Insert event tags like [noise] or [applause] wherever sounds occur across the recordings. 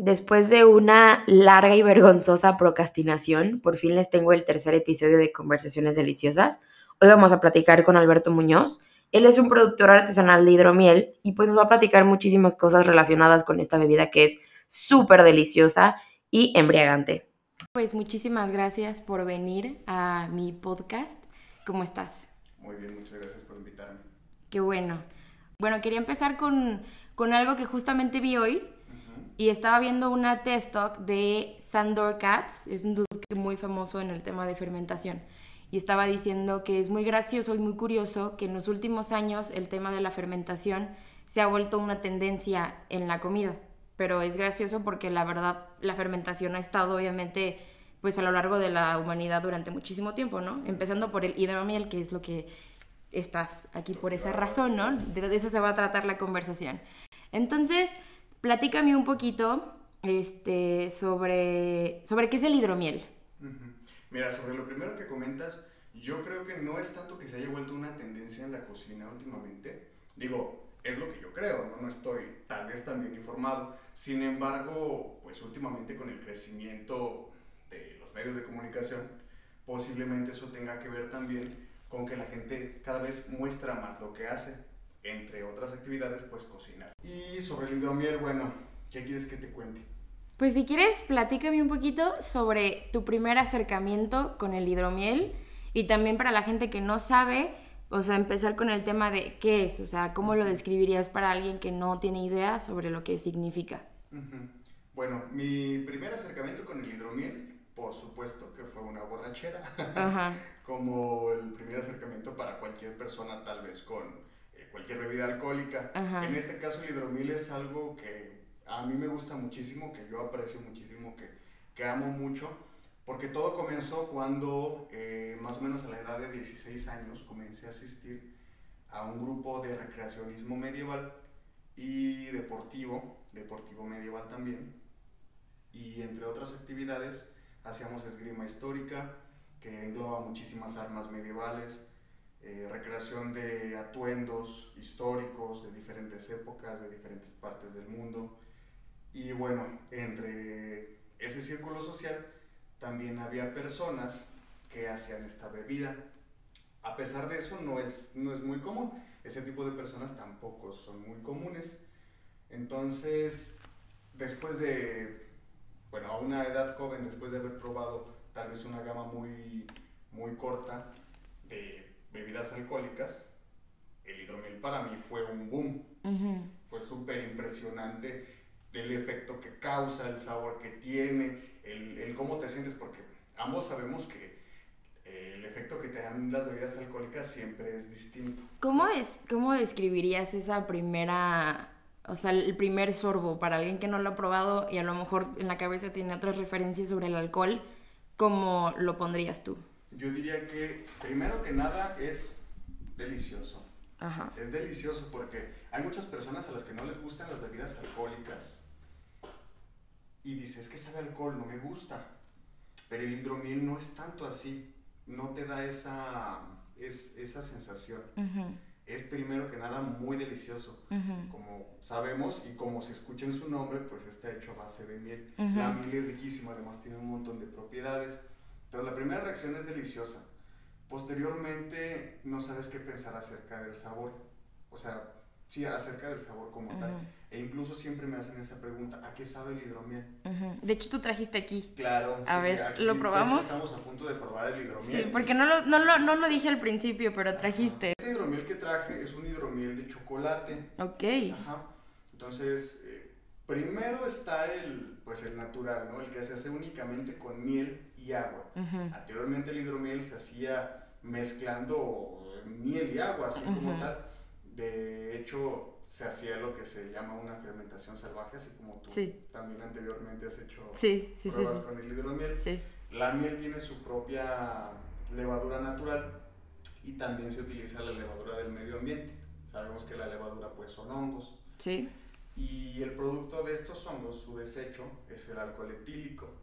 Después de una larga y vergonzosa procrastinación, por fin les tengo el tercer episodio de Conversaciones Deliciosas. Hoy vamos a platicar con Alberto Muñoz. Él es un productor artesanal de hidromiel y pues nos va a platicar muchísimas cosas relacionadas con esta bebida que es súper deliciosa y embriagante. Pues muchísimas gracias por venir a mi podcast. ¿Cómo estás? Muy bien, muchas gracias por invitarme. Qué bueno. Bueno, quería empezar con, con algo que justamente vi hoy y estaba viendo una test talk de Sandor Katz, es un dude muy famoso en el tema de fermentación. Y estaba diciendo que es muy gracioso y muy curioso que en los últimos años el tema de la fermentación se ha vuelto una tendencia en la comida. Pero es gracioso porque la verdad la fermentación ha estado obviamente pues a lo largo de la humanidad durante muchísimo tiempo, ¿no? Empezando por el hidromiel, que es lo que estás aquí por esa razón, ¿no? De eso se va a tratar la conversación. Entonces, Platícame un poquito este, sobre, sobre qué es el hidromiel. Mira, sobre lo primero que comentas, yo creo que no es tanto que se haya vuelto una tendencia en la cocina últimamente. Digo, es lo que yo creo, ¿no? no estoy tal vez tan bien informado. Sin embargo, pues últimamente con el crecimiento de los medios de comunicación, posiblemente eso tenga que ver también con que la gente cada vez muestra más lo que hace entre otras actividades, pues cocinar. Y sobre el hidromiel, bueno, ¿qué quieres que te cuente? Pues si quieres, platícame un poquito sobre tu primer acercamiento con el hidromiel y también para la gente que no sabe, o sea, empezar con el tema de qué es, o sea, cómo lo describirías para alguien que no tiene idea sobre lo que significa. Bueno, mi primer acercamiento con el hidromiel, por supuesto que fue una borrachera, Ajá. [laughs] como el primer acercamiento para cualquier persona tal vez con cualquier bebida alcohólica. En este caso el hidromiel es algo que a mí me gusta muchísimo, que yo aprecio muchísimo, que, que amo mucho, porque todo comenzó cuando eh, más o menos a la edad de 16 años comencé a asistir a un grupo de recreacionismo medieval y deportivo, deportivo medieval también, y entre otras actividades hacíamos esgrima histórica, que engloba muchísimas armas medievales, eh, recreación de atuendos históricos de diferentes épocas, de diferentes partes del mundo. Y bueno, entre ese círculo social también había personas que hacían esta bebida. A pesar de eso, no es, no es muy común. Ese tipo de personas tampoco son muy comunes. Entonces, después de, bueno, a una edad joven, después de haber probado tal vez una gama muy, muy corta de bebidas alcohólicas, el hidromiel para mí fue un boom. Fue súper impresionante el efecto que causa, el sabor que tiene, el, el, cómo te sientes, porque ambos sabemos que eh, el efecto que te dan las bebidas alcohólicas siempre es distinto. ¿Cómo, es, ¿Cómo describirías esa primera, o sea, el primer sorbo para alguien que no lo ha probado y a lo mejor en la cabeza tiene otras referencias sobre el alcohol? ¿Cómo lo pondrías tú? Yo diría que primero que nada es delicioso. Ajá. Es delicioso porque hay muchas personas a las que no les gustan las bebidas alcohólicas y dices, es que sabe alcohol, no me gusta. Pero el hidromiel no es tanto así, no te da esa, es, esa sensación. Es primero que nada muy delicioso. Como sabemos y como se escucha en su nombre, pues está hecho a base de miel. La miel es riquísima, además tiene un montón de propiedades. Entonces la primera reacción es deliciosa. Posteriormente no sabes qué pensar acerca del sabor. O sea, sí, acerca del sabor como tal. E incluso siempre me hacen esa pregunta, ¿a qué sabe el hidromiel? De hecho, tú trajiste aquí. Claro. A ver, ¿lo probamos? estamos a punto de probar el hidromiel. Sí, porque no lo, no lo, no lo dije al principio, pero trajiste. Este hidromiel que traje es un hidromiel de chocolate. Ok. Ajá. Entonces, eh, primero está el, pues el natural, ¿no? El que se hace únicamente con miel y agua. Anteriormente el hidromiel se hacía mezclando miel y agua, así como tal. De hecho, se hacía lo que se llama una fermentación salvaje, así como tú también anteriormente has hecho sí, pruebas con el hidromiel. La miel tiene su propia levadura natural y también se utiliza la levadura del medio ambiente. Sabemos que la levadura pues son hongos. Sí. Y el producto de estos hongos, su desecho, es el alcohol etílico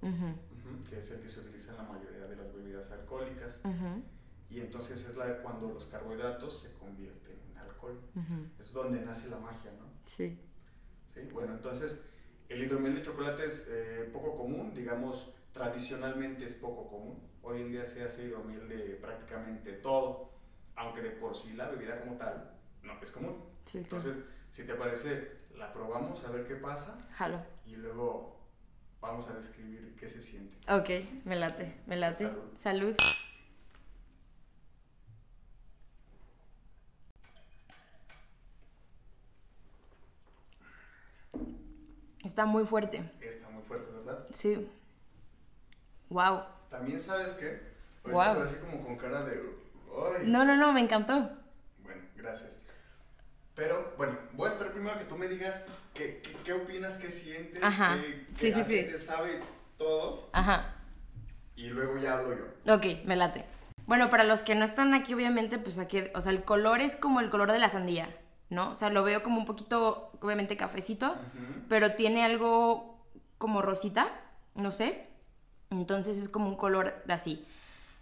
que es el que se utiliza en la mayoría de las bebidas alcohólicas. Y entonces es la de cuando los carbohidratos se convierten en alcohol. Es donde nace la magia, ¿no? Sí. Sí, bueno, entonces El hidromiel de chocolate es eh, poco común, digamos, tradicionalmente es poco común. Hoy en día se hace hidromiel de prácticamente todo, aunque de por sí la bebida como tal no es común. Entonces, si te parece, la probamos a ver qué pasa. Jalo. Y luego vamos a describir qué se siente. Ok, me late, me late. Salud. Está muy fuerte. Está muy fuerte, ¿verdad? Sí. Wow. También sabes qué? Wow. Así como con cara de. No, no, no, me encantó. Bueno, gracias. Pero bueno, voy a esperar primero que tú me digas qué, qué, opinas, qué sientes, Ajá. qué, sí, sí, sí. sabe todo. Ajá. Y luego ya hablo yo. Ok, me late. Bueno, para los que no están aquí, obviamente, pues aquí, o sea, el color es como el color de la sandía. ¿no? O sea, lo veo como un poquito, obviamente, cafecito, pero tiene algo como rosita, no sé. Entonces es como un color así.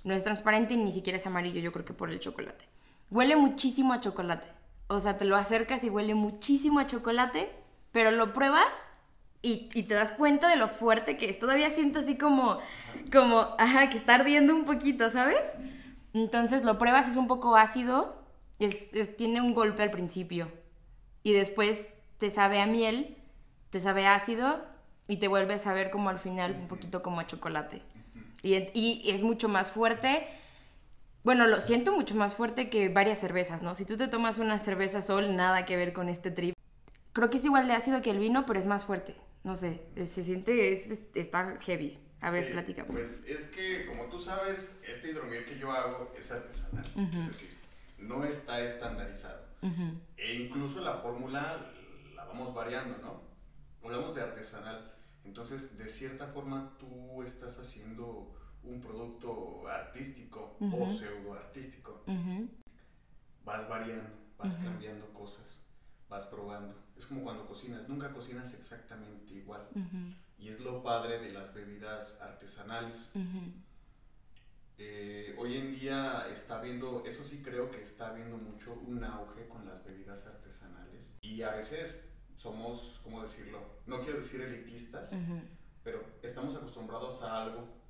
No es transparente ni siquiera es amarillo, yo creo que por el chocolate. Huele muchísimo a chocolate. O sea, te lo acercas y huele muchísimo a chocolate, pero lo pruebas y, y, te das cuenta de lo fuerte que es. Todavía siento así como, como, ajá, que está ardiendo un poquito, ¿sabes? Entonces lo pruebas, es un poco ácido, es, tiene un golpe al principio y después te sabe a miel, te sabe ácido y te vuelve a saber como al final un poquito como a chocolate. Y, y, es mucho más fuerte. Bueno, lo siento mucho más fuerte que varias cervezas, ¿no? Si tú te tomas una cerveza sol, nada que ver con este trip. Creo que es igual de ácido que el vino, pero es más fuerte. No sé, se siente, está heavy. A ver, platícame. Pues es que, como tú sabes, este hidromiel que yo hago es artesanal. Es decir, no está estandarizado. E incluso la fórmula la vamos variando, ¿no? Hablamos de artesanal. Entonces, de cierta forma, tú estás haciendo un producto artístico o pseudo artístico. Vas variando, vas cambiando cosas, vas probando. Es como cuando cocinas, nunca cocinas exactamente igual. Y es lo padre de las bebidas artesanales. Eh, hoy en día está viendo, eso sí creo que está viendo mucho un auge con las bebidas artesanales y a veces somos, ¿cómo decirlo? No quiero decir elitistas, pero estamos acostumbrados a algo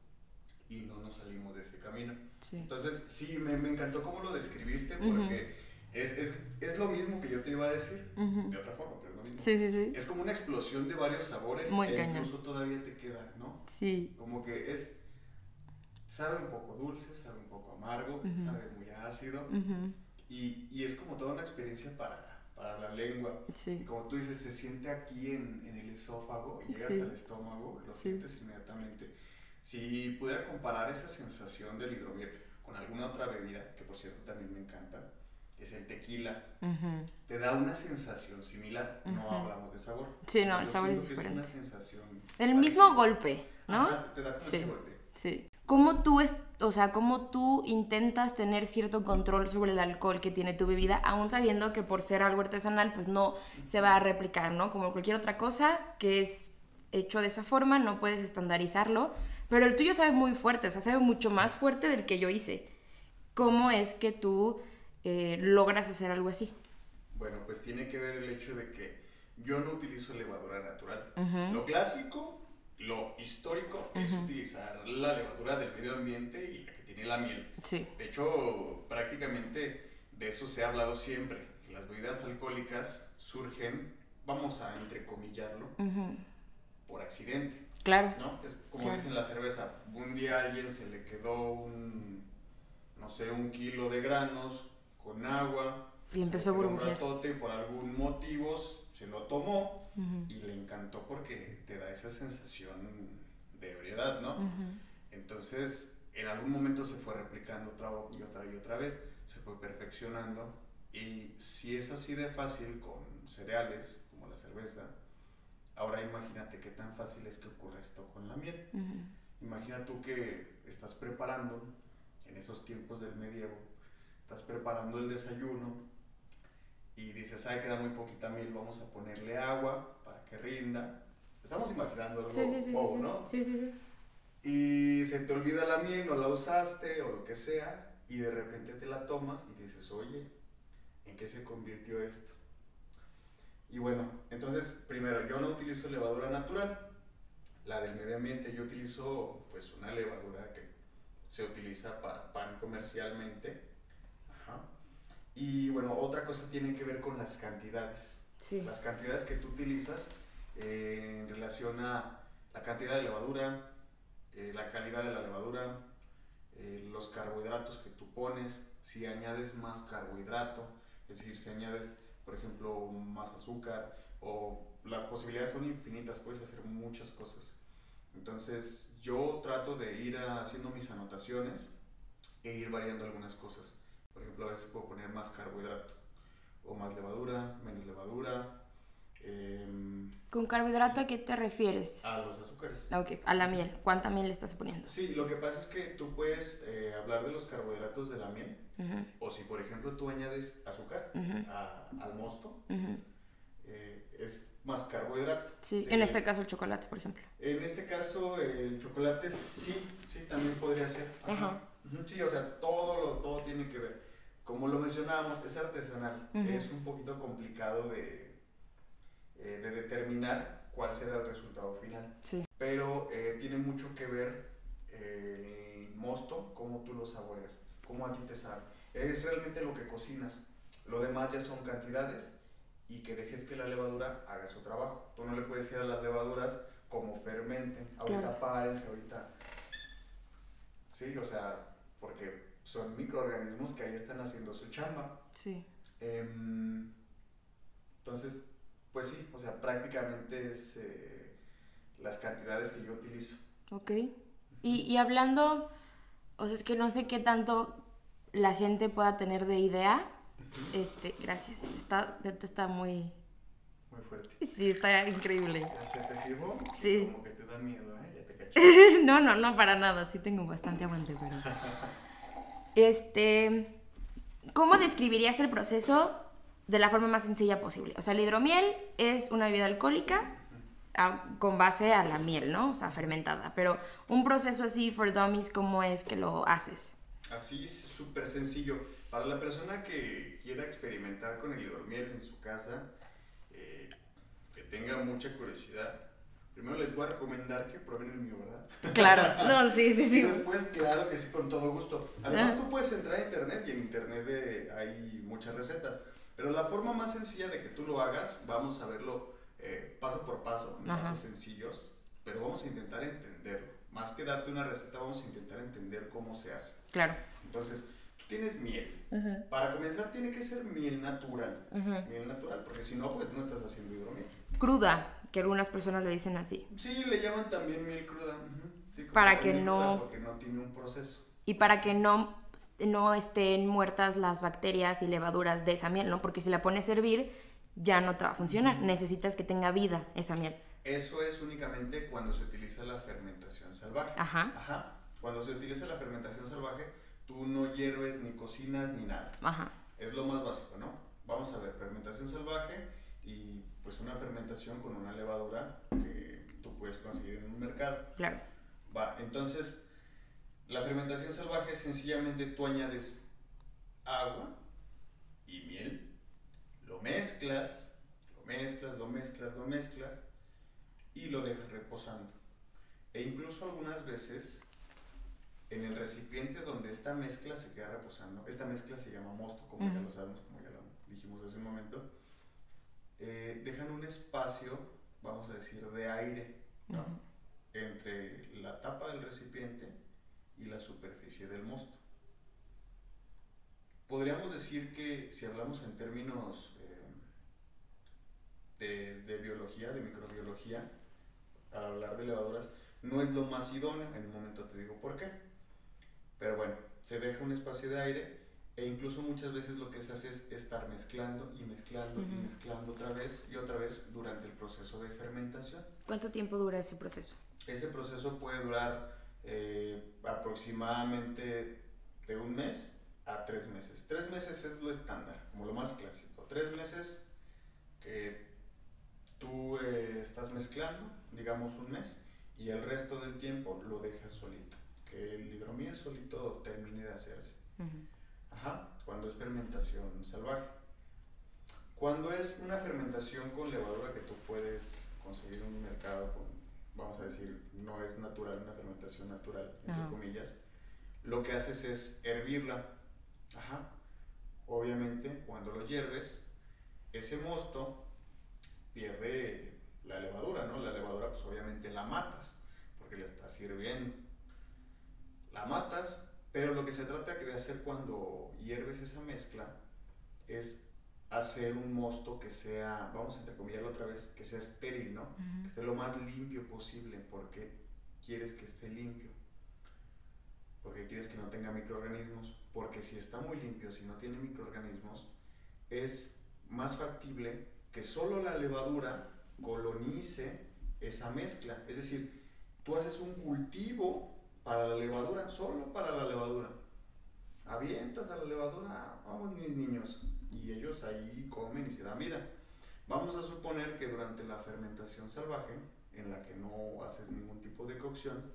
y no nos salimos de ese camino. Entonces, sí, me, me, encantó cómo lo describiste porque es, es, es, lo mismo que yo te iba a decir, de otra forma, pero es lo mismo. Sí, sí, sí. Es como una explosión de varios sabores Muy que incluso todavía te queda, ¿no? Sí. Como que es sabe un poco dulce, sabe un poco amargo, sabe muy ácido. y, y, es como toda una experiencia para, para la lengua. Sí. como tú dices, se siente aquí en, en el esófago y llega hasta el estómago, lo sientes inmediatamente. Si pudiera comparar esa sensación del hidromiel con alguna otra bebida, que por cierto también me encanta, es el tequila. Te da una sensación similar, no hablamos de sabor. Sí, no, el sabor es diferente. Es una sensación. El mismo golpe, ¿no? te da sí. ese golpe. Sí. ¿Cómo tú, o sea, cómo tú intentas tener cierto control sobre el alcohol que tiene tu bebida, aún sabiendo que por ser algo artesanal, pues no se va a replicar, ¿no? Como cualquier otra cosa que es hecho de esa forma, no puedes estandarizarlo, pero el tuyo sabe muy fuerte, o sea, sabe mucho más fuerte del que yo hice. ¿Cómo es que tú eh, logras hacer algo así? Bueno, pues tiene que ver el hecho de que yo no utilizo levadura natural. Lo clásico lo histórico es utilizar la levadura del medio ambiente y la que tiene la miel. Sí. De hecho, prácticamente de eso se ha hablado siempre, que las bebidas alcohólicas surgen, vamos a entrecomillarlo, por accidente. Claro. ¿no? Es como dicen la cerveza, un día a alguien se le quedó un, no sé, un kilo de granos con agua. Y empezó a burbujear. y por algún motivo se lo tomó y le encantó porque te da esa sensación de ebriedad, ¿no? Entonces, en algún momento se fue replicando otra y otra y otra vez, se fue perfeccionando y si es así de fácil con cereales como la cerveza, ahora imagínate qué tan fácil es que ocurra esto con la miel. Imagina tú que estás preparando, en esos tiempos del medievo, estás preparando el desayuno y dices, ay, queda muy poquita miel, vamos a ponerle agua para que rinda. Estamos imaginando algo sí, sí, sí, ¿no? Sí, sí, sí. Y se te olvida la miel, no la usaste o lo que sea, y de repente te la tomas y dices, oye, ¿en qué se convirtió esto? Y bueno, entonces, primero, yo no utilizo levadura natural, la del medio ambiente, yo utilizo pues una levadura que se utiliza para pan comercialmente. Ajá. Y bueno, otra cosa tiene que ver con las cantidades. Sí. Las cantidades que tú utilizas eh, en relación a la cantidad de levadura, eh, la calidad de la levadura, eh, los carbohidratos que tú pones, si añades más carbohidrato, es decir, si añades, por ejemplo, más azúcar, o las posibilidades son infinitas, puedes hacer muchas cosas. Entonces, yo trato de ir haciendo mis anotaciones e ir variando algunas cosas. Por ejemplo, a veces puedo poner más carbohidrato, o más levadura, menos levadura, Em, ¿Con carbohidrato a qué te refieres? A los azúcares. Ok, a la miel. ¿Cuánta miel le estás poniendo? Sí, lo que pasa es que tú puedes eh, hablar de los carbohidratos de la miel. O si, por ejemplo, tú añades azúcar al mosto, eh, es más carbohidrato. Sí, en este caso el chocolate, por ejemplo. En este caso el chocolate sí, sí, también podría ser. Ajá. Sí, o sea, todo, todo tiene que ver. Como lo mencionábamos, es artesanal. Es un poquito complicado de eh, de determinar cuál será el resultado final. Sí. Pero eh, tiene mucho que ver el mosto, cómo tú lo saboreas, cómo a ti te sabe. Es realmente lo que cocinas. Lo demás ya son cantidades y que dejes que la levadura haga su trabajo. Tú no le puedes decir a las levaduras como fermenten, ahorita párense, ahorita... Sí, o sea, porque son microorganismos que ahí están haciendo su chamba. Sí. Em, entonces, pues sí, o sea, prácticamente es eh, las cantidades que yo utilizo. Ok. Y, y, hablando, o sea, es que no sé qué tanto la gente pueda tener de idea. Este, gracias. Está, está muy... Muy fuerte. Sí, está increíble. ¿Se te sirvo? Sí. Como que te da miedo, ¿eh? Ya te cacho. [laughs] no, no, no, para nada. Sí tengo bastante aguante, pero... [laughs] este... ¿Cómo describirías el proceso de la forma más sencilla posible. O sea, la hidromiel es una bebida alcohólica ah, con base a la miel, ¿no? O sea, fermentada. Pero un proceso así for dummies, ¿cómo es que lo haces? Así es súper sencillo. Para la persona que quiera experimentar con el hidromiel en su casa, eh, que tenga mucha curiosidad, primero les voy a recomendar que prueben el mío, ¿verdad? Claro, [laughs] no, sí, sí, sí. Y después, claro que sí, con todo gusto. Además, ah. tú puedes entrar a internet y en internet eh, hay muchas recetas. Pero la forma más sencilla de que tú lo hagas, vamos a verlo eh, paso por paso, en pasos sencillos, pero vamos a intentar entenderlo. Más que darte una receta, vamos a intentar entender cómo se hace. Claro. Entonces, tú tienes miel. Para comenzar, tiene que ser miel natural. Miel natural, porque si no, pues no estás haciendo hidromiel. Cruda, que algunas personas le dicen así. Sí, le llaman también miel cruda. para que no. porque no tiene un proceso. Y para que no no estén muertas las bacterias y levaduras de esa miel, ¿no? Porque si la pones a hervir, ya no te va a funcionar. Necesitas que tenga vida esa miel. Eso es únicamente cuando se utiliza la fermentación salvaje. Ajá. Ajá. Cuando se utiliza la fermentación salvaje, tú no hierves ni cocinas ni nada. Ajá. Es lo más básico, ¿no? Vamos a ver, fermentación salvaje y pues una fermentación con una levadura que tú puedes conseguir en un mercado. Claro. Va, entonces la fermentación salvaje es sencillamente tú añades agua y miel, lo mezclas, lo mezclas, lo mezclas, lo mezclas y lo dejas reposando. E incluso algunas veces en el recipiente donde esta mezcla se queda reposando, esta mezcla se llama mosto, como ya lo sabemos, como ya lo dijimos hace un momento, eh, dejan un espacio, vamos a decir, de aire entre la tapa del recipiente y la superficie del mosto. Podríamos decir que si hablamos en términos eh, de, biología, de microbiología, al hablar de levaduras, no es lo más idóneo, en un momento te digo por qué. Pero bueno, se deja un espacio de aire e incluso muchas veces lo que se hace es estar mezclando y mezclando y mezclando otra vez y otra vez durante el proceso de fermentación. ¿Cuánto tiempo dura ese proceso? Ese proceso puede durar eh, aproximadamente de un mes a tres meses. Tres meses es lo estándar, como lo más clásico. Tres meses que tú eh, estás mezclando, digamos un mes, y el resto del tiempo lo dejas solito. Que el hidromiel solito termine de hacerse. Ajá, cuando es fermentación salvaje. Cuando es una fermentación con levadura que tú puedes conseguir en un mercado con, vamos a decir, no es natural, una fermentación natural, entre comillas, lo que haces es hervirla. Ajá. Obviamente, cuando lo hierves, ese mosto pierde la levadura, ¿no? La levadura, pues obviamente la matas, porque la estás hirviendo. La matas, pero lo que se trata de hacer cuando hierves esa mezcla es hacer un mosto que sea, vamos a entrecomillarlo otra vez, que sea estéril, ¿no? Que esté lo más limpio posible. porque quieres que esté limpio? Porque quieres que no tenga microorganismos. Porque si está muy limpio, si no tiene microorganismos, es más factible que solo la levadura colonice esa mezcla. Es decir, tú haces un cultivo para la levadura, solo para la levadura. Avientas a la levadura, vamos mis niños, y ellos ahí comen y se dan vida. Vamos a suponer que durante la fermentación salvaje, en la que no haces ningún tipo de cocción,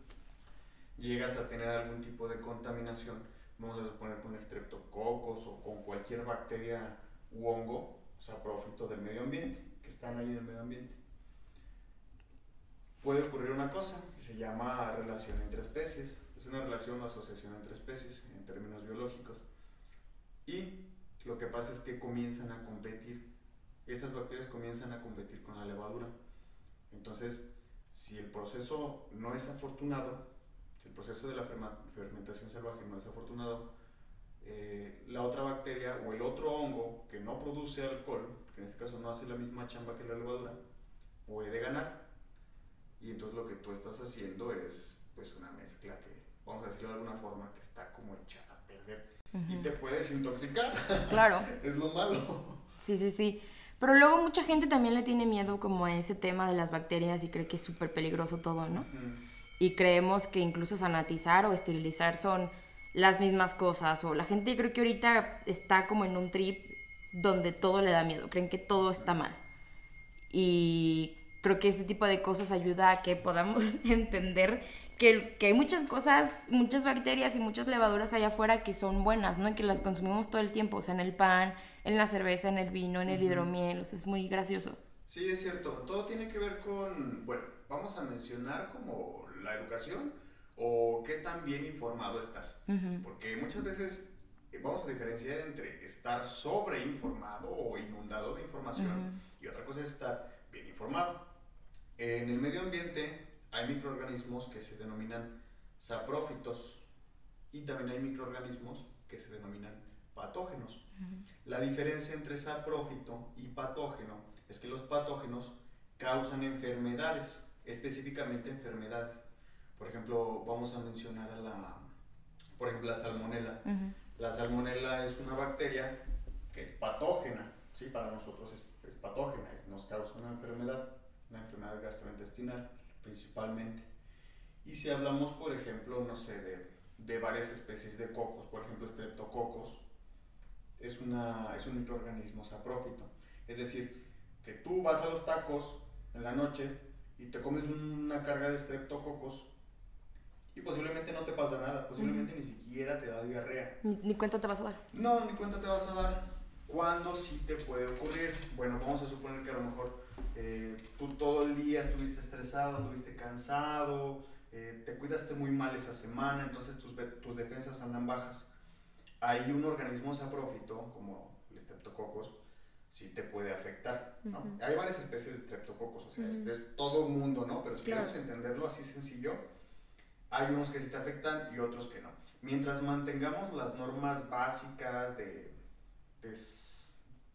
llegas a tener algún tipo de contaminación, vamos a suponer con estreptococos o con cualquier bacteria u hongo, o sea, profito del medio ambiente, que están ahí en el medio ambiente. Puede ocurrir una cosa que se llama relación entre especies. Es una relación o asociación entre especies en términos biológicos. Y lo que pasa es que comienzan a competir. Estas bacterias comienzan a competir con la levadura. Entonces, si el proceso no es afortunado, si el proceso de la fermentación salvaje no es afortunado, eh, la otra bacteria o el otro hongo que no produce alcohol, que en este caso no hace la misma chamba que la levadura, puede ganar. Y entonces lo que tú estás haciendo es pues una mezcla que, vamos a decirlo de alguna forma, que está como echada a perder y te puedes intoxicar. [laughs] Claro. es lo malo. Sí, sí, sí. Pero luego mucha gente también le tiene miedo como a ese tema de las bacterias y cree que es súper peligroso todo, ¿no? Y creemos que incluso sanatizar o esterilizar son las mismas cosas. O la gente creo que ahorita está como en un trip donde todo le da miedo, creen que todo está mal. Y creo que ese tipo de cosas ayuda a que podamos [laughs] entender que, que, hay muchas cosas, muchas bacterias y muchas levaduras allá afuera que son buenas, ¿no? Y que las consumimos todo el tiempo, o sea, en el pan, en la cerveza, en el vino, en el hidromiel, o sea, es muy gracioso. Sí, es cierto. Todo tiene que ver con, bueno, vamos a mencionar como la educación o qué tan bien informado estás. Porque muchas veces eh, vamos a diferenciar entre estar sobreinformado o inundado de información y otra cosa es estar bien informado. En el medio ambiente hay microorganismos que se denominan saprófitos y también hay microorganismos que se denominan patógenos. La diferencia entre saprófito y patógeno es que los patógenos causan enfermedades, específicamente enfermedades. Por ejemplo, vamos a mencionar a la, por ejemplo, la salmonela. La salmonela es una bacteria que es patógena, ¿sí? para nosotros es, es patógena, nos causa una enfermedad, una enfermedad gastrointestinal principalmente. Y si hablamos, por ejemplo, no sé, de, de varias especies de cocos, por ejemplo, streptococos, es, una, es un microorganismo saprófito. Es decir, que tú vas a los tacos en la noche y te comes una carga de streptococos y posiblemente no te pasa nada, posiblemente ni siquiera te da diarrea. Ni, ni, cuenta te vas a dar. No, ni cuenta te vas a dar. ¿Cuándo sí te puede ocurrir? Bueno, vamos a suponer que a lo mejor eh, tú todo el día estuviste estresado, estuviste cansado, eh, te cuidaste muy mal esa semana, entonces tus, tus defensas andan bajas. Hay un organismo saprófito, como el streptococos, sí te puede afectar. ¿no? Hay varias especies de streptococos, o sea, es, todo el mundo, ¿no? Pero si queremos entenderlo así sencillo, hay unos que sí te afectan y otros que no. Mientras mantengamos las normas básicas de, de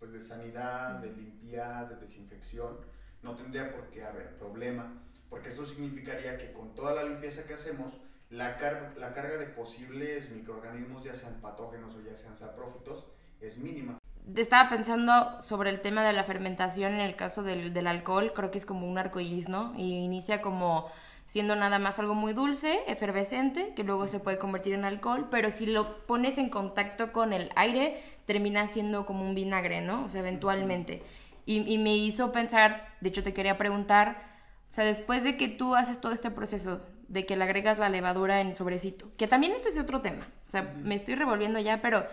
pues de sanidad, de limpiar, de desinfección, no tendría por qué haber problema, porque esto significaría que con toda la limpieza que hacemos, la, la carga de posibles microorganismos, ya sean patógenos o ya sean saprófitos, es mínima. Estaba pensando sobre el tema de la fermentación en el caso del, del alcohol, creo que es como un arcoíris, ¿no? Y inicia como siendo nada más algo muy dulce, efervescente, que luego se puede convertir en alcohol, pero si lo pones en contacto con el aire, termina siendo como un vinagre, ¿no? O sea, eventualmente. Y, me hizo pensar, de hecho te quería preguntar, o sea, después de que tú haces todo este proceso, de que le agregas la levadura en sobrecito, que también este es otro tema, o sea, me estoy revolviendo ya, pero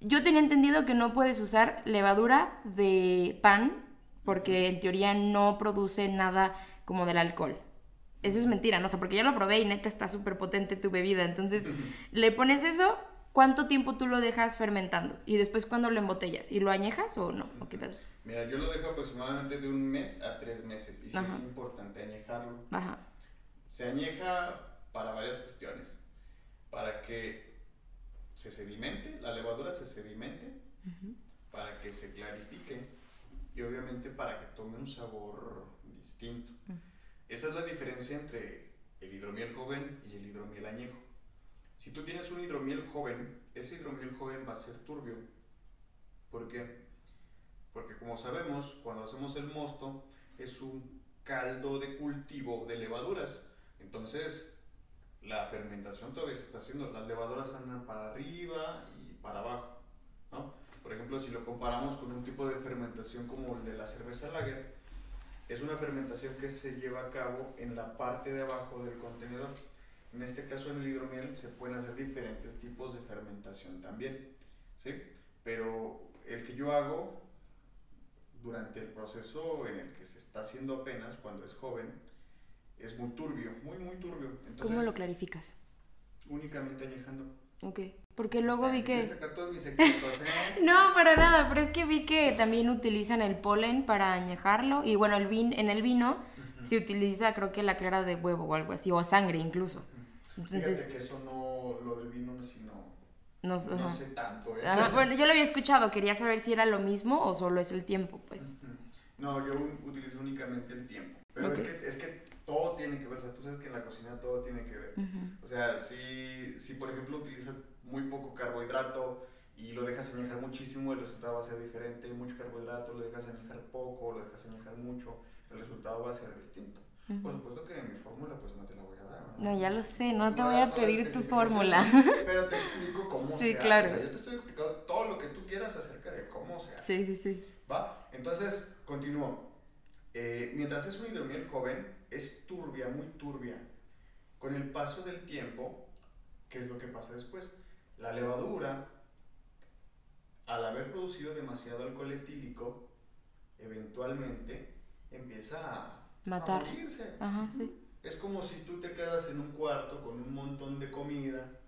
Yo tenía entendido que no puedes usar levadura de pan porque en teoría no produce nada como del alcohol. Eso es mentira, ¿no? O sea, porque yo lo probé y neta está súper potente tu bebida. Entonces, le pones eso, ¿cuánto tiempo tú lo dejas fermentando? Y después, ¿cuándo lo embotellas? ¿Y lo añejas o no? ¿O qué pedo? Mira, yo lo dejo aproximadamente de un mes a tres meses. Y sí es importante añejarlo. Ajá. Se añeja para varias cuestiones. Para que se sedimente, la levadura se sedimente, para que se clarifique y obviamente para que tome un sabor distinto. Esa es la diferencia entre el hidromiel joven y el hidromiel añejo. Si tú tienes un hidromiel joven, ese hidromiel joven va a ser turbio. ¿Por qué? Porque como sabemos, cuando hacemos el mosto, es un caldo de cultivo de levaduras. Entonces, la fermentación todavía se está haciendo. Las levaduras andan para arriba y para abajo. ¿no? Por ejemplo, si lo comparamos con un tipo de fermentación como el de la cerveza lager, es una fermentación que se lleva a cabo en la parte de abajo del contenedor. En este caso, en el hidromiel se pueden hacer diferentes tipos de fermentación también, ¿sí? Pero el que yo hago durante el proceso en el que se está haciendo apenas, cuando es joven, es muy turbio, muy, muy turbio. ¿Cómo lo clarificas? Únicamente añejando. Ok. Porque luego vi que... Sacar todos mis secretos, ¿eh? [laughs] no, para nada, pero es que vi que también utilizan el polen para añejarlo y bueno, el vin, en el vino se utiliza creo que la clara de huevo o algo así, o sangre incluso. Entonces... Fíjate que eso no, lo del vino no, si no, no, sé tanto. ¿eh? Bueno, yo lo había escuchado, quería saber si era lo mismo o solo es el tiempo, pues. No, yo utilizo únicamente el tiempo. Pero es, que, es que todo tiene que ver, o sea, tú sabes que en la cocina todo tiene que ver. O sea, si, si por ejemplo utilizas muy poco carbohidrato y lo dejas añejar muchísimo, el resultado va a ser diferente. Mucho carbohidrato, lo dejas añejar poco, lo dejas añejar mucho, el resultado va a ser distinto. Por supuesto que mi fórmula pues no te la voy a dar. No, ya lo sé, no te voy a pedir tu fórmula. [laughs] Pero te explico cómo se claro. hace. O sea, yo te estoy explicando todo lo que tú quieras acerca de cómo se hace. Sí, sí, sí. ¿Va? Entonces, continúo. Eh, mientras es un hidromiel joven, es turbia, muy turbia. Con el paso del tiempo, ¿qué es lo que pasa después? La levadura, al haber producido demasiado alcohol etílico, eventualmente empieza a, Matar. morirse. Ajá, sí. Es como si tú te quedas en un cuarto con un montón de comida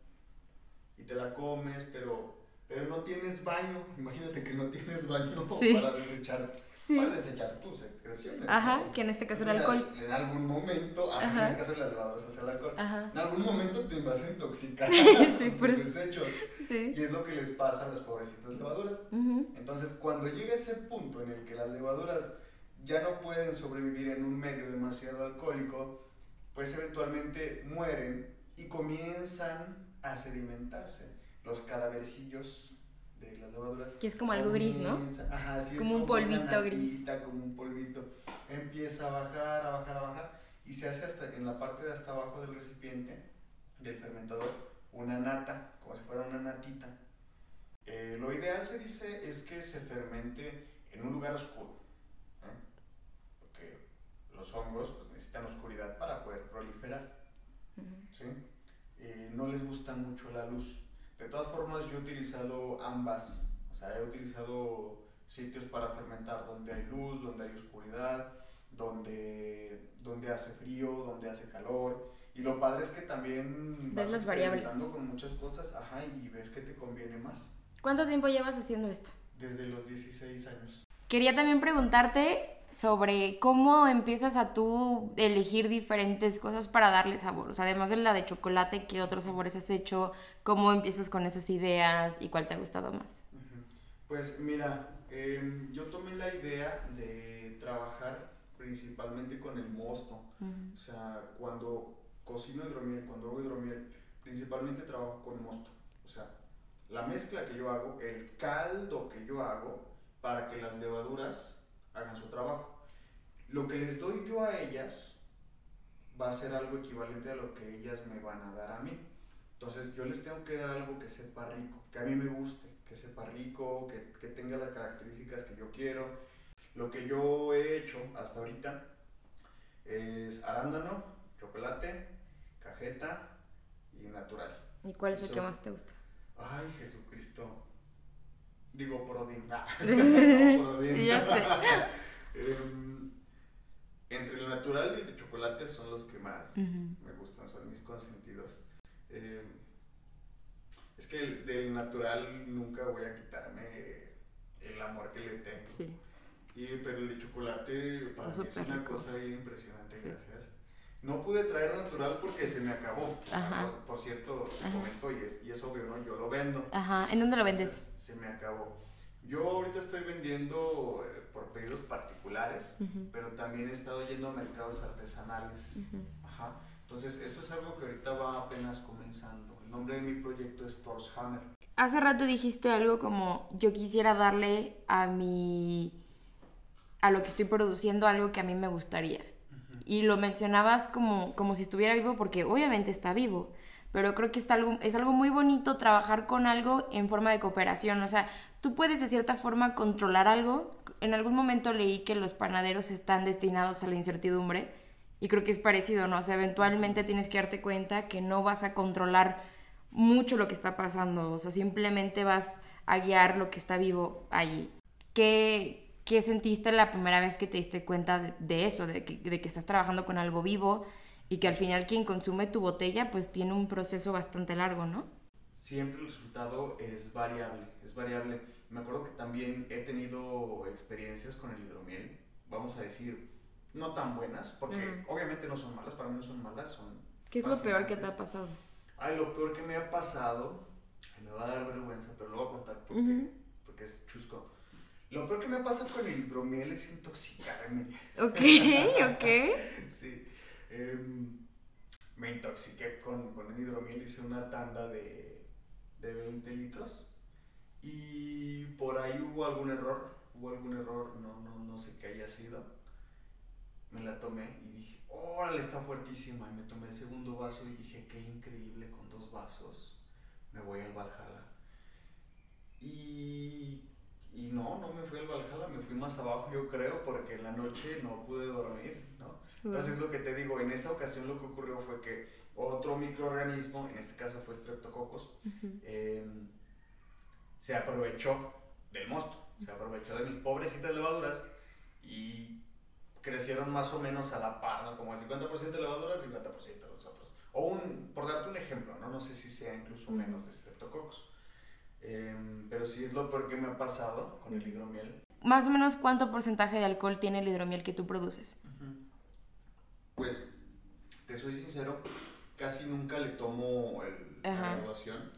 y te la comes, pero, pero no tienes baño. Imagínate que no tienes baño [laughs] para desechar para desechar tus secreciones. Ajá, que en este caso era alcohol. En algún momento, en este caso las levaduras hacia el alcohol, en algún momento te vas a intoxicar [laughs] sí, por tus desechos. Sí. Y es lo que les pasa a las pobrecitas levaduras. Entonces, cuando llega ese punto en el que las levaduras ya no pueden sobrevivir en un medio demasiado alcohólico, pues eventualmente mueren y comienzan a sedimentarse. Los cadavercillos de las levaduras. Que es como algo gris, ¿no? Ajá, sí, como, es un polvito gris. Como un polvito. Empieza a bajar, a bajar, a bajar y se hace hasta en la parte de hasta abajo del recipiente del fermentador una nata, como si fuera una natita. Eh, lo ideal se dice es que se fermente en un lugar oscuro, porque los hongos pues, necesitan oscuridad para poder proliferar. ¿sí? Eh, no les gusta mucho la luz. De todas formas, yo he utilizado ambas. O sea, he utilizado sitios para fermentar donde hay luz, donde hay oscuridad, donde, donde hace frío, donde hace calor. Y lo padre es que también ves las variables. con muchas cosas, ajá, y ves que te conviene más. ¿Cuánto tiempo llevas haciendo esto? Desde los 16 años. Quería también preguntarte sobre cómo empiezas a tú elegir diferentes cosas para darle sabor. O sea, además de la de chocolate, ¿qué otros sabores has hecho? ¿Cómo empiezas con esas ideas y cuál te ha gustado más? Pues mira, em, yo tomé la idea de trabajar principalmente con el mosto. O sea, cuando cocino hidromiel, cuando hago hidromiel, principalmente trabajo con mosto. O sea, la mezcla que yo hago, el caldo que yo hago para que las levaduras hagan su trabajo. Lo que les doy yo a ellas va a ser algo equivalente a lo que ellas me van a dar a mí. Entonces yo les tengo que dar algo que sepa rico, que a mí me guste, que sepa rico, que, que tenga las características que yo quiero. Lo que yo he hecho hasta ahorita es arándano, chocolate, cajeta y natural. ¿Y cuál es el que más te gusta? Ay, Jesucristo. Digo, Prodin. Ah. [laughs] [laughs] Em, entre el natural y el de chocolate son los que más me gustan, son mis consentidos. Em, es que del natural nunca voy a quitarme el amor que le tengo. Sí. Y, pero el de chocolate para mí es una cosa bien impresionante, gracias. No pude traer natural porque se me acabó. por, cierto momento, y es, y es obvio, ¿no? Yo lo vendo. Ajá. ¿En dónde lo vendes? se me acabó. Yo ahorita estoy vendiendo eh, por pedidos particulares, pero también he estado yendo a mercados artesanales. Ajá. Entonces, esto es algo que ahorita va apenas comenzando. El nombre de mi proyecto es Hammer. Hace rato dijiste algo como yo quisiera darle a mi a lo que estoy produciendo algo que a mí me gustaría. Y lo mencionabas como, como si estuviera vivo porque obviamente está vivo, pero creo que está algo, es algo muy bonito trabajar con algo en forma de cooperación. O sea, tú puedes de cierta forma controlar algo. En algún momento leí que los panaderos están destinados a la incertidumbre y creo que es parecido, ¿no? O sea, eventualmente tienes que darte cuenta que no vas a controlar mucho lo que está pasando, o sea, simplemente vas a guiar lo que está vivo allí. ¿Qué, ¿Qué sentiste la primera vez que te diste cuenta de, eso, de que, de que, estás trabajando con algo vivo y que al final quien consume tu botella pues tiene un proceso bastante largo, ¿no? Siempre el resultado es variable, es variable. Me acuerdo que también he tenido experiencias con el hidromiel, vamos a decir, no tan buenas, porque obviamente no son malas, para mí no son malas, son... ¿Qué es lo peor que te ha pasado? Ay, lo peor que me ha pasado, me va a dar vergüenza, pero lo voy a contar porque, porque es chusco lo peor que me ha pasado con el hidromiel es intoxicarme. Ok, ok. [laughs] sí. Em, me intoxiqué con, con el hidromiel, hice una tanda de, de 20 litros y por ahí hubo algún error, hubo algún error, no, no, no sé qué haya sido. Me la tomé y dije, órale, está fuertísima. Y me tomé el segundo vaso y dije, qué increíble, con dos vasos me voy al Valhalla. Y y no, no me fui al Valhalla, me fui más abajo yo creo porque en la noche no pude dormir, ¿no? Entonces lo que te digo, en esa ocasión lo que ocurrió fue que otro microorganismo, en este caso fue Streptococcus, em, se aprovechó del mosto, se aprovechó de mis pobrecitas levaduras y crecieron más o menos a la par, ¿no? Como el 50% de levaduras y 50% de los otros. O un, por darte un ejemplo, ¿no? No sé si sea incluso menos de Streptococcus. Em, pero sí es lo peor que me ha pasado con el hidromiel. Más o menos, ¿cuánto porcentaje de alcohol tiene el hidromiel que tú produces? Pues, te soy sincero, casi nunca le tomo el, la graduación.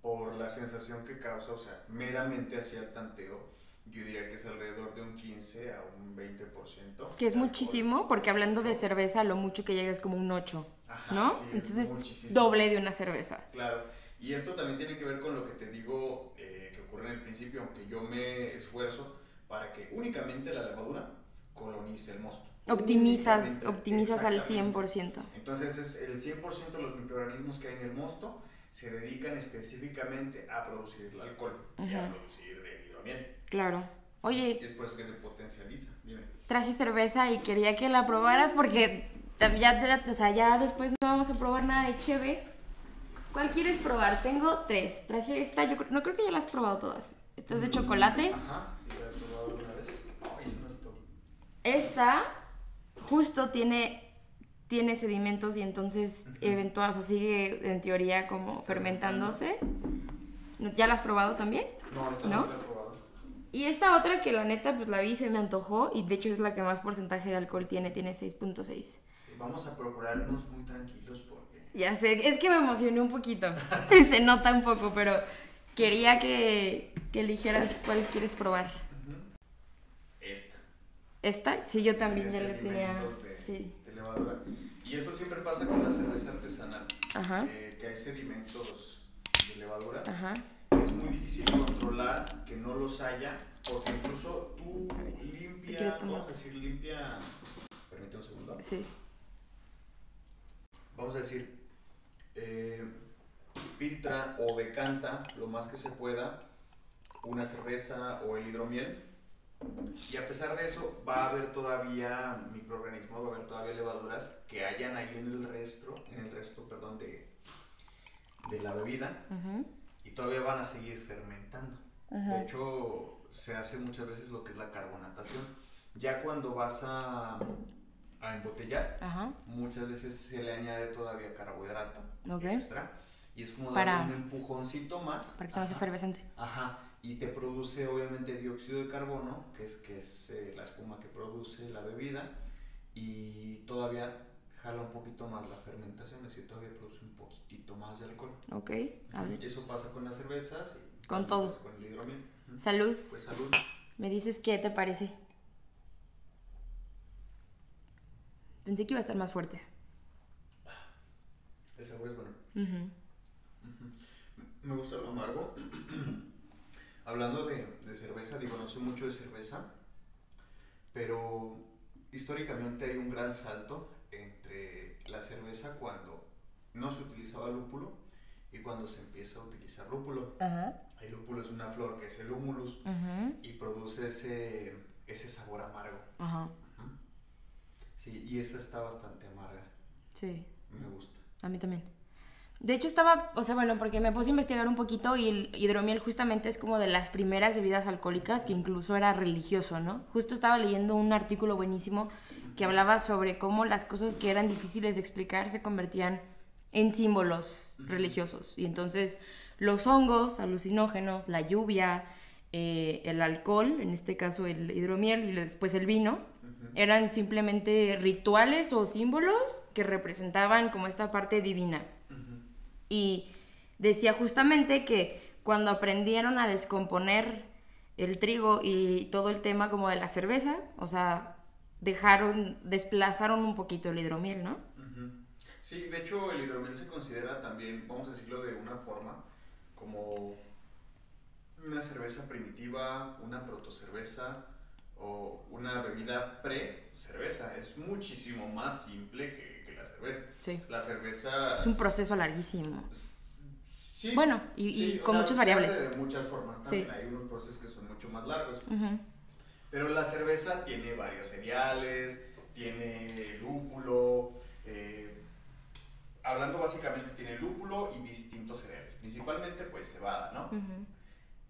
Por la sensación que causa, o sea, meramente hacia el tanteo, yo diría que es alrededor de un 15 a un 20%. Que es muchísimo, porque hablando de cerveza, lo mucho que llega es como un 8, ¿no? Entonces, doble de una cerveza. Claro. Y esto también tiene que ver con lo que te digo eh, que ocurre en el principio, aunque yo me esfuerzo para que únicamente la levadura colonice el mosto. Optimizas, optimizas al 100%. Entonces es el 100% de los microorganismos que hay en el mosto se dedican específicamente a producir el alcohol y a producir el hidromiel. Claro. Oye. Y es por eso que se potencializa. Dime. Traje cerveza y quería que la probaras porque ya, o sea, ya después no vamos a probar nada de cheve. ¿Cuál quieres probar? Tengo tres. Traje esta, yo no creo que ya las has probado todas. Esta es de chocolate. Ajá, sí, la he probado alguna vez. Ay, esto. Esta justo tiene, tiene sedimentos y entonces eventual, o sea, sigue en teoría como fermentándose. ¿Ya la has probado también? No, esta no, la he probado. Y esta otra que la neta pues la vi se me antojó y de hecho es la que más porcentaje de alcohol tiene, tiene 6.6. vamos a procurarnos muy tranquilos por ya sé, es que me emocioné un poquito. [laughs] Se nota un poco, pero quería que, que eligieras cuál quieres probar. Esta. ¿Esta? Sí, yo también ya la tenía. De, sí. de levadura. Y eso siempre pasa con la cerveza artesanal. Ajá. que hay sedimentos de levadura. Ajá. Es muy difícil controlar que no los haya, porque incluso tú limpia, vamos a decir, limpia. Permíteme un segundo. Sí. Vamos a decir, eh, filtra o decanta lo más que se pueda una cerveza o el hidromiel. Y a pesar de eso, va a haber todavía microorganismos, va a haber todavía levaduras que hayan ahí en el resto, en el resto, perdón, de, de la bebida y todavía van a seguir fermentando. De hecho, se hace muchas veces lo que es la carbonatación. Ya cuando vas a, a embotellar, muchas veces se le añade todavía carbohidrato extra. Y es como darle un empujoncito más. Para que esté más efervescente. Ajá. Y te produce obviamente dióxido de carbono, que es, que es eh, la espuma que produce la bebida. Y todavía jala un poquito más la fermentación, es decir, todavía produce un poquitito más de alcohol. Ok, a ver. Y eso pasa con las cervezas. Y con todo. Con el hidromiel. Salud. Pues salud. ¿Me dices qué te parece? Pensé que iba a estar más fuerte. El sabor es bueno. Me gusta lo amargo. [clears throat] Hablando de, de, cerveza, digo, no soy mucho de cerveza, pero históricamente hay un gran salto entre la cerveza cuando no se utilizaba lúpulo y cuando se empieza a utilizar lúpulo. El lúpulo es una flor que es el humulus y produce ese, ese sabor amargo. Sí, y esta está bastante amarga. Sí. Me gusta. A mí también. De hecho estaba, o sea, bueno, porque me puse a investigar un poquito y el hidromiel justamente es como de las primeras bebidas alcohólicas que incluso era religioso, ¿no? Justo estaba leyendo un artículo buenísimo que hablaba sobre cómo las cosas que eran difíciles de explicar se convertían en símbolos religiosos. Y entonces los hongos alucinógenos, la lluvia, eh, el alcohol, en este caso el hidromiel y después el vino, eran simplemente rituales o símbolos que representaban como esta parte divina. Y decía justamente que cuando aprendieron a descomponer el trigo y todo el tema como de la cerveza, o sea, dejaron, desplazaron un poquito el hidromiel, ¿no? Sí, de hecho el hidromiel se considera también, vamos a decirlo de una forma, como una cerveza primitiva, una protocerveza o una bebida pre-cerveza. Es muchísimo más simple que cerveza. Sí. La cerveza... Es un proceso larguísimo. Sí. Bueno, y, con muchas variables. de muchas formas también. Hay unos procesos que son mucho más largos. Pero la cerveza tiene varios cereales, tiene lúpulo. Eh, hablando básicamente, tiene lúpulo y distintos cereales. Principalmente, pues cebada, ¿no?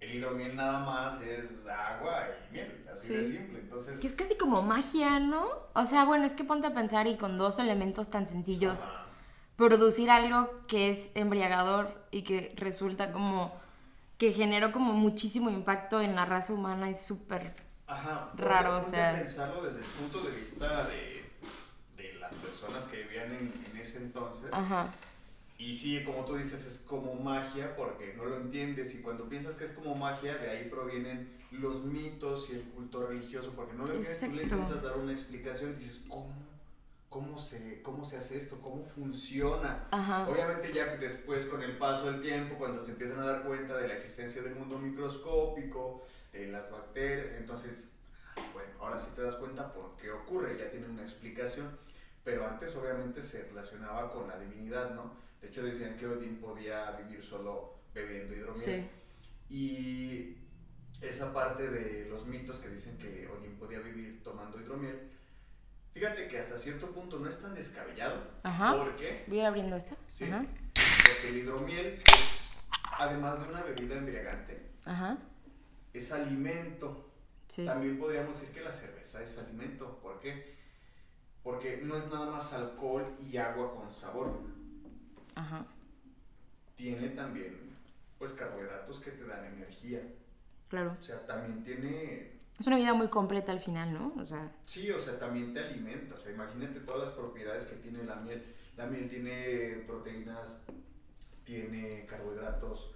El hidromiel nada más es agua y miel, así de simple. Entonces, que es casi como magia, ¿no? O sea, bueno, es que ponte a pensar y con dos elementos tan sencillos, producir algo que es embriagador y que resulta como que generó como muchísimo impacto en la raza humana es súper raro, o sea. pensarlo desde el punto de vista de, de las personas que vivían en, en ese entonces. Ajá y sí, como tú dices, es como magia porque no lo entiendes y cuando piensas que es como magia, de ahí provienen los mitos y el culto religioso, porque no lo entiendes, tú le intentas dar una explicación y dices, ¿cómo? ¿Cómo se, ¿Cómo se hace esto? ¿Cómo funciona? Obviamente ya después con el paso del tiempo, cuando se empiezan a dar cuenta de la existencia del mundo microscópico, de las bacterias, entonces, bueno, ahora sí te das cuenta por qué ocurre, ya tiene una explicación, pero antes obviamente se relacionaba con la divinidad, ¿no? De hecho, decían que Odín podía vivir solo bebiendo hidromiel. Y esa parte de los mitos que dicen que Odín podía vivir tomando hidromiel, fíjate que hasta cierto punto no es tan descabellado. Ajá. Porque. Voy abriendo esto. Sí. Porque el hidromiel es, además de una bebida embriagante, Ajá. es alimento. Sí. También podríamos decir que la cerveza es alimento. ¿Por qué? Porque no es nada más alcohol y agua con sabor Ajá. Tiene también, pues, carbohidratos que te dan energía. Claro. O sea, también tiene... Es una vida muy completa al final, ¿no? O sea... Sí, o sea, también te alimenta. O sea, imagínate todas las propiedades que tiene la miel. La miel tiene proteínas, tiene carbohidratos,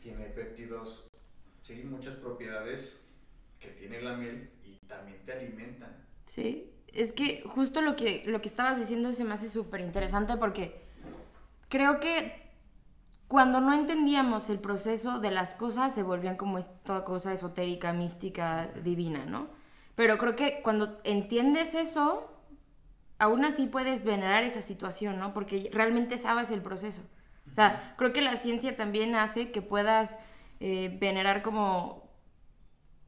tiene péptidos, sí, muchas propiedades que tiene la miel y también te alimentan. Sí, es que justo lo que, lo que estabas diciendo se me hace súper interesante porque creo que cuando no entendíamos el proceso de las cosas se volvían como toda cosa esotérica, mística, divina, ¿no? Pero creo que cuando entiendes eso, aún así puedes venerar esa situación, ¿no? Porque realmente sabes el proceso. O sea, creo que la ciencia también hace que puedas eh, venerar como,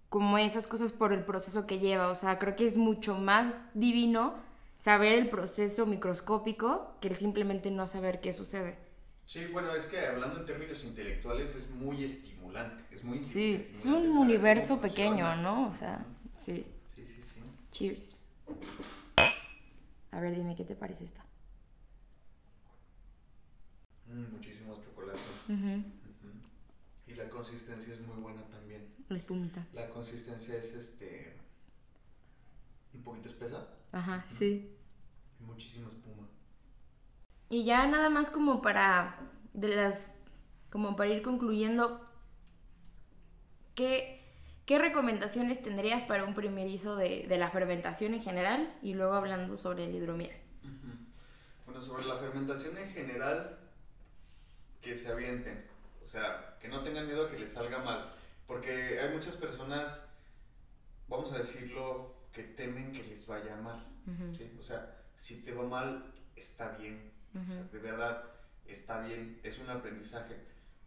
como esas cosas por el proceso que lleva. O sea, creo que es mucho más divino saber el proceso microscópico que el simplemente no saber qué sucede. Sí, bueno, es que hablando en términos intelectuales es muy estimulante, es muy Sí, es un universo pequeño, ¿no? O sea, sí. Sí, sí, sí. Cheers. A ver, dime, ¿qué te parece esta? Mm, muchísimos chocolates. Y la consistencia es muy buena también. La espumita. La consistencia es este. Un poquito espesa. Ajá, sí. Muchísima espuma. Y ya nada más como para. de las. como para ir concluyendo. ¿Qué, qué recomendaciones tendrías para un primerizo de, de la fermentación en general? Y luego hablando sobre el hidromiel. Bueno, sobre la fermentación en general, que se avienten. O sea, que no tengan miedo a que les salga mal. Porque hay muchas personas, vamos a decirlo, que temen que les vaya mal. ¿sí? O sea, si te va mal, está bien. de verdad, está bien. Es un aprendizaje.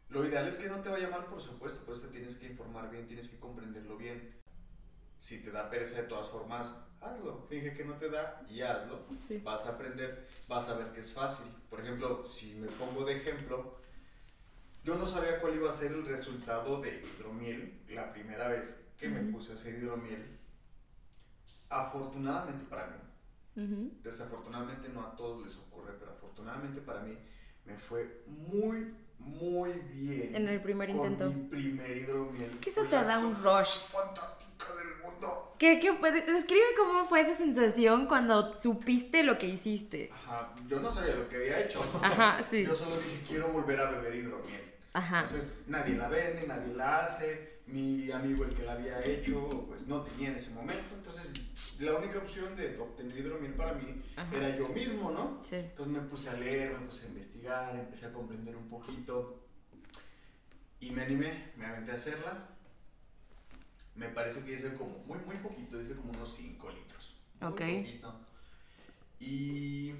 Lo ideal es que no te vaya mal, por supuesto, por eso tienes que informar bien, tienes que comprenderlo bien. Si te da pereza de todas formas, hazlo. Finge que no te da y hazlo. Vas a aprender, vas a ver que es fácil. Por ejemplo, si me pongo de ejemplo, yo no sabía cuál iba a ser el resultado de hidromiel la primera vez que me puse a hacer hidromiel. Afortunadamente para mí, desafortunadamente no a todos les ocurre, pero afortunadamente para mí me fue muy, muy bien. En el primer con intento. Mi primer hidromiel. Es que eso te da un rush. Fantástica del mundo. ¿Qué, qué, describe cómo fue esa sensación cuando supiste lo que hiciste. Ajá, yo no sabía lo que había hecho. Ajá, sí. Yo solo dije, quiero volver a beber hidromiel. Ajá. Entonces, nadie la vende, nadie la hace. Mi amigo, el que la había hecho, pues no tenía en ese momento. Entonces, la única opción de obtener hidromiel para mí era yo mismo, ¿no? Sí. Entonces me puse a leer, me puse a investigar, empecé a comprender un poquito. Y me animé, me aventé a hacerla. Me parece que hice como muy, muy poquito, hice como unos 5 litros. Muy ok. Poquito. Y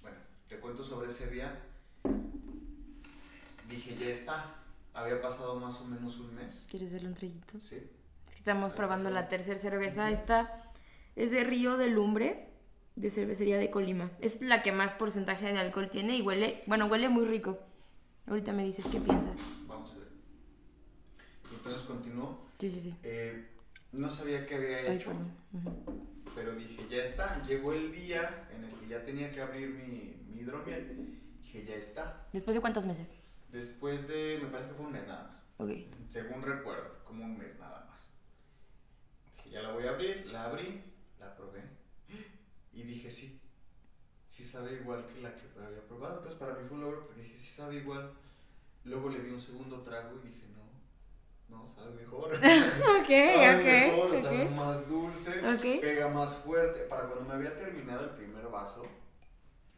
bueno, te cuento sobre ese día. Dije, ya está. Había pasado más o menos un mes. ¿Quieres darle un trellito? Sí. Es que estamos probando la tercera cerveza. Esta es de Río de Lumbre, de cervecería de Colima. Es la que más porcentaje de alcohol tiene y huele, bueno, huele muy rico. Ahorita me dices qué piensas. Vamos a ver. Entonces continuó. Sí, sí, sí. Eh, no sabía qué había Ay, hecho. perdón. Ujú. Pero dije, ya está. Llegó el día en el que ya tenía que abrir mi, mi hidromiel. Dije, ya está. ¿Después de cuántos meses? Después de, me parece que fue un mes nada más. Según recuerdo, como un mes nada más. Dije, ya la voy a abrir. La abrí, la probé. Y dije, sí. Sí sabe igual que la que había probado. Entonces para mí fue un logro porque dije, sí sabe igual. Luego le di un segundo trago y dije, no, no, sabe mejor. [laughs] [laughs] Ok, sabe mejor, ok. sabe más dulce, pega más fuerte. Para cuando me había terminado el primer vaso,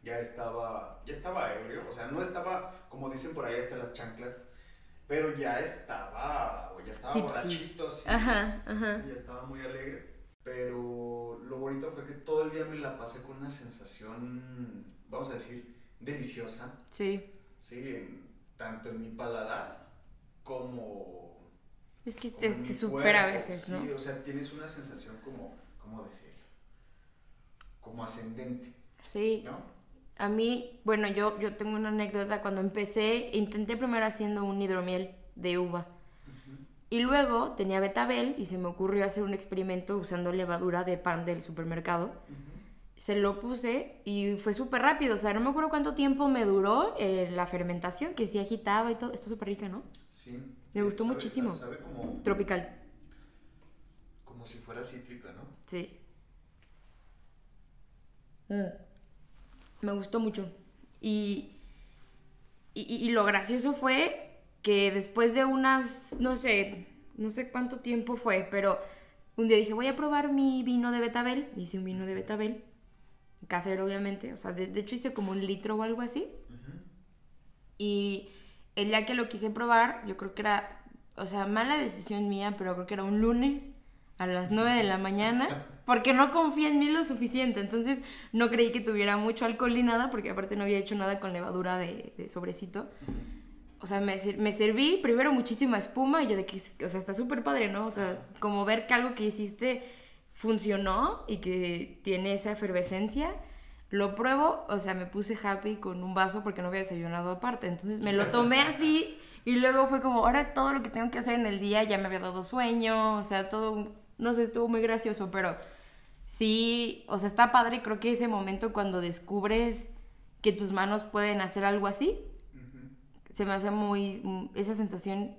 ya estaba, ya estaba ebrio. O sea, no estaba, como dicen por ahí, hasta las chanclas, pero ya estaba, o ya estaba Tipsy. borrachito, sí. Ajá, ajá. Sí, ya estaba muy alegre. Pero lo bonito fue que todo el día me la pasé con una sensación, vamos a decir, deliciosa. Sí. Sí, en- tanto en mi paladar como Es que como te, te supera a veces, ¿no? Sí, o sea, tienes una sensación como, ¿cómo decirlo? Como ascendente, Sí. ¿no? A mí, bueno, yo, yo tengo una anécdota. Cuando empecé, intenté primero haciendo un hidromiel de uva. Y luego tenía betabel y se me ocurrió hacer un experimento usando levadura de pan del supermercado. Se lo puse y fue súper rápido. O sea, no me acuerdo cuánto tiempo me duró eh, la fermentación, que sí agitaba y todo. Está súper rica, ¿no? Sí. Me gustó Sabe- muchísimo. Sabe como, Tropical. como si fuera cítrica, ¿no? Sí. Me gustó mucho. Y, y, y lo gracioso fue que después de unas, no sé, no sé cuánto tiempo fue, pero un día dije, voy a probar mi vino de betabel. Hice un vino de betabel, casero obviamente, o sea, de, de hecho hice como un litro o algo así. Y el día que lo quise probar, yo creo que era, o sea, mala decisión mía, pero creo que era un lunes a las 9 de la mañana, [laughs] porque no confié en mí lo suficiente. Entonces no creí que tuviera mucho alcohol ni nada, porque aparte no había hecho nada con levadura de, de sobrecito. O sea, me, me serví primero muchísima espuma y yo de que, o sea, está súper padre, ¿no? O sea, como ver que algo que hiciste funcionó y que tiene esa efervescencia. Lo pruebo, o sea, me puse happy con un vaso porque no había desayunado aparte. Entonces me lo tomé así y luego fue como, ahora todo lo que tengo que hacer en el día ya me había dado sueño, o sea, todo, no sé, estuvo muy gracioso, pero sí, o sea, está padre, creo que ese momento cuando descubres que tus manos pueden hacer algo así, se me hace muy, esa sensación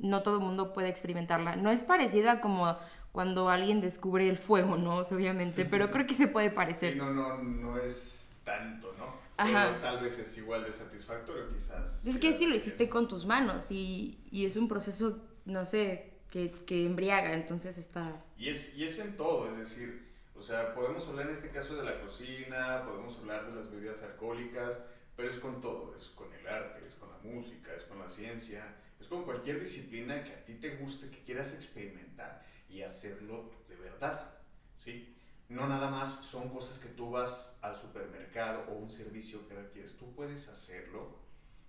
no todo el mundo puede experimentarla. No es parecida como cuando alguien descubre el fuego, ¿no? obviamente, pero creo que se puede parecer. Sí, no, no, no es tanto, ¿no? Ajá. Pero tal vez es igual de satisfactorio, quizás. Es que sí lo hiciste con tus manos y, y, es un proceso, no sé, que, que embriaga, entonces está... Y es, y es en todo, es decir, o sea, podemos hablar en este caso de la cocina, podemos hablar de las bebidas alcohólicas, pero es con todo, es con el arte, es con la música, es con la ciencia, es con cualquier disciplina que a ti te guste, que quieras experimentar y hacerlo de verdad, ¿sí? No nada más son cosas que tú vas al supermercado o un servicio que requieres, tú puedes hacerlo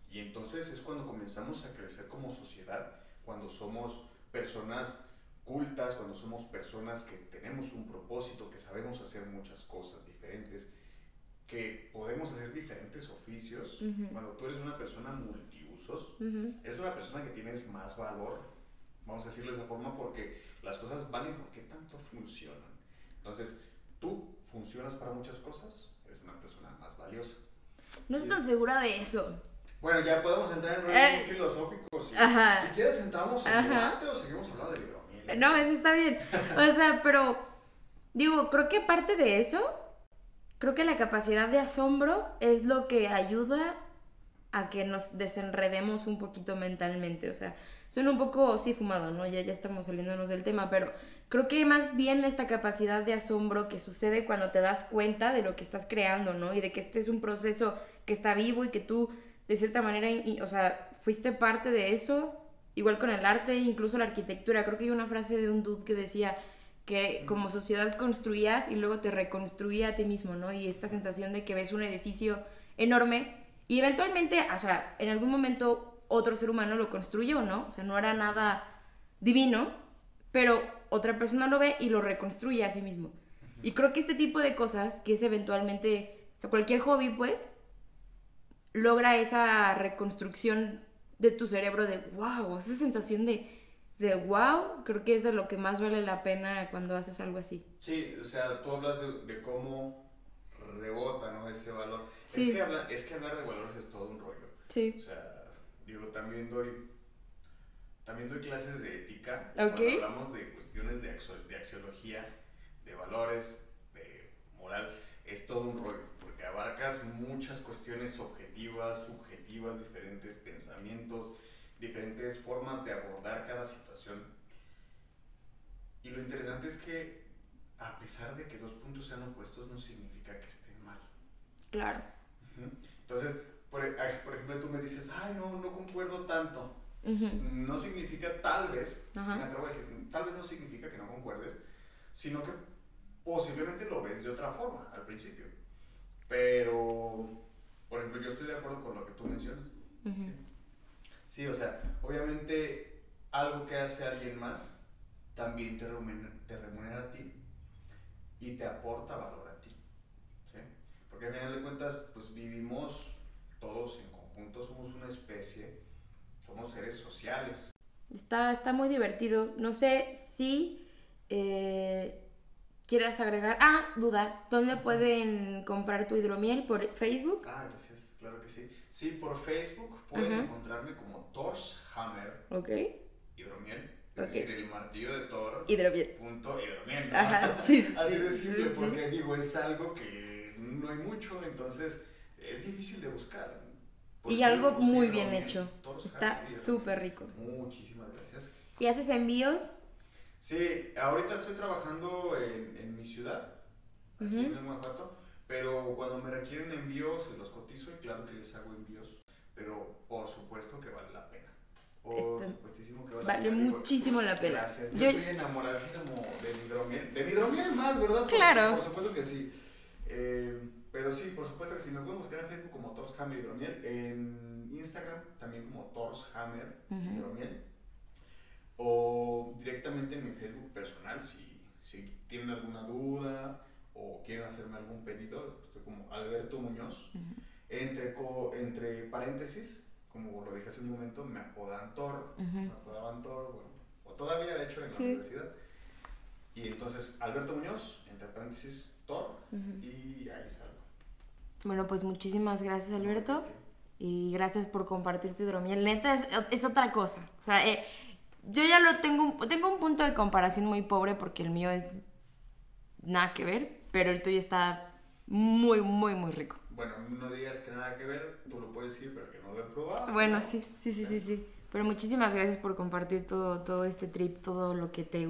y entonces es cuando comenzamos a crecer como sociedad, cuando somos personas cultas, cuando somos personas que tenemos un propósito, que sabemos hacer muchas cosas diferentes, que podemos hacer diferentes oficios. Cuando tú eres una persona multiusos, es una persona que tienes más valor, vamos a decirlo de esa forma, porque las cosas valen porque tanto funcionan. Entonces, tú funcionas para muchas cosas, eres una persona más valiosa. No estoy tan segura de eso. Bueno, ya podemos entrar en un eh, filosófico. Si, si, quieres, entramos en debate o seguimos hablando de hidromiel. [laughs] No, eso está bien. O sea, pero digo, creo que parte de eso, creo que la capacidad de asombro es lo que ayuda a que nos desenredemos un poquito mentalmente. O sea, suena un poco, sí, fumado, ¿no? Ya, ya estamos saliéndonos del tema, pero creo que más bien esta capacidad de asombro que sucede cuando te das cuenta de lo que estás creando, ¿no? Y de que este es un proceso que está vivo y que tú, de cierta manera, o sea, fuiste parte de eso. Igual con el arte, incluso la arquitectura. Creo que hay una frase de un dude que decía que como sociedad construías y luego te reconstruía a ti mismo, ¿no? Y esta sensación de que ves un edificio enorme y eventualmente, o sea, en algún momento otro ser humano lo construye o no, o sea, no era nada divino, pero otra persona lo ve y lo reconstruye a sí mismo. Y creo que este tipo de cosas, que es eventualmente, o sea, cualquier hobby, pues, logra esa reconstrucción de tu cerebro de wow, esa sensación de, de wow, creo que es de lo que más vale la pena cuando haces algo así. Sí, o sea, tú hablas de, cómo rebota, ¿no? Ese valor. Es, que es que hablar de valores es todo un rollo. Sí. O sea, digo, también doy también doy clases de ética. Cuando hablamos de cuestiones de, de axiología, de valores, de moral, es todo un rollo, porque abarcas muchas cuestiones objetivas, subjetivas, diferentes pensamientos, diferentes formas de abordar cada situación. Y lo interesante es que, a pesar de que dos puntos sean opuestos, no significa que estén mal. Claro. Entonces, por, por ejemplo, tú me dices, ay, no, no concuerdo tanto no significa tal vez, me atrevo a decir, tal vez no significa que no concuerdes, sino que posiblemente lo ves de otra forma al principio. Pero, por ejemplo, yo estoy de acuerdo con lo que tú mencionas. ¿Sí? o sea, obviamente algo que hace alguien más también te remunera, te remunera a ti y te aporta valor a ti. ¿sí? Porque al final de cuentas, pues vivimos todos en conjunto, somos una especie somos seres sociales. Está, está muy divertido. No sé si eh, quieras agregar. Ah, duda. ¿Dónde pueden comprar tu hidromiel? ¿Por Facebook? Ah, gracias. Claro que sí. Sí, por Facebook pueden encontrarme como Torshammer. Ok. Hidromiel. Es decir, el martillo de Thor. Hidromiel. Punto hidromiel. Ajá, sí. [laughs] Así de simple, porque digo, es algo que no hay mucho, entonces es difícil de buscar y algo muy bien hecho. Está súper rico. Muchísimas gracias. ¿Y haces envíos? Sí, ahorita estoy trabajando en, en mi ciudad, aquí en Guanajuato, pero cuando me requieren envíos, se los cotizo y claro que les hago envíos, pero por supuesto que vale la pena. Por supuestísimo que vale, vale la pena. muchísimo la pena. Gracias. Yo, estoy enamoradísimo de hidromiel. De hidromiel más, ¿verdad? Claro. Por, supuesto que sí. Eh, pero sí, por supuesto que si me pueden buscar en Facebook como Tors Hammer Hidromiel, en Instagram también como Tors Hammer Hidromiel, o directamente en mi Facebook personal si, si tienen alguna duda o quieren hacerme algún pedido, estoy como Alberto Muñoz. entre, entre paréntesis, como lo dije hace un momento, me apodan Thor, me apodaban Thor, bueno, o todavía de hecho en la universidad. Y entonces Alberto Muñoz, entre paréntesis, Thor, y ahí salgo. Bueno, pues muchísimas gracias Alberto. Y gracias por compartir tu hidromiel. Neta, es, es otra cosa. O sea, eh, yo ya lo tengo, tengo un punto de comparación muy pobre porque el mío es nada que ver, pero el tuyo está muy, muy, muy rico. Bueno, no digas que nada que ver, tú lo puedes decir, pero que no lo he probado. Bueno, sí, sí, sí, sí, sí. Pero muchísimas gracias por compartir todo, todo este trip, todo lo que te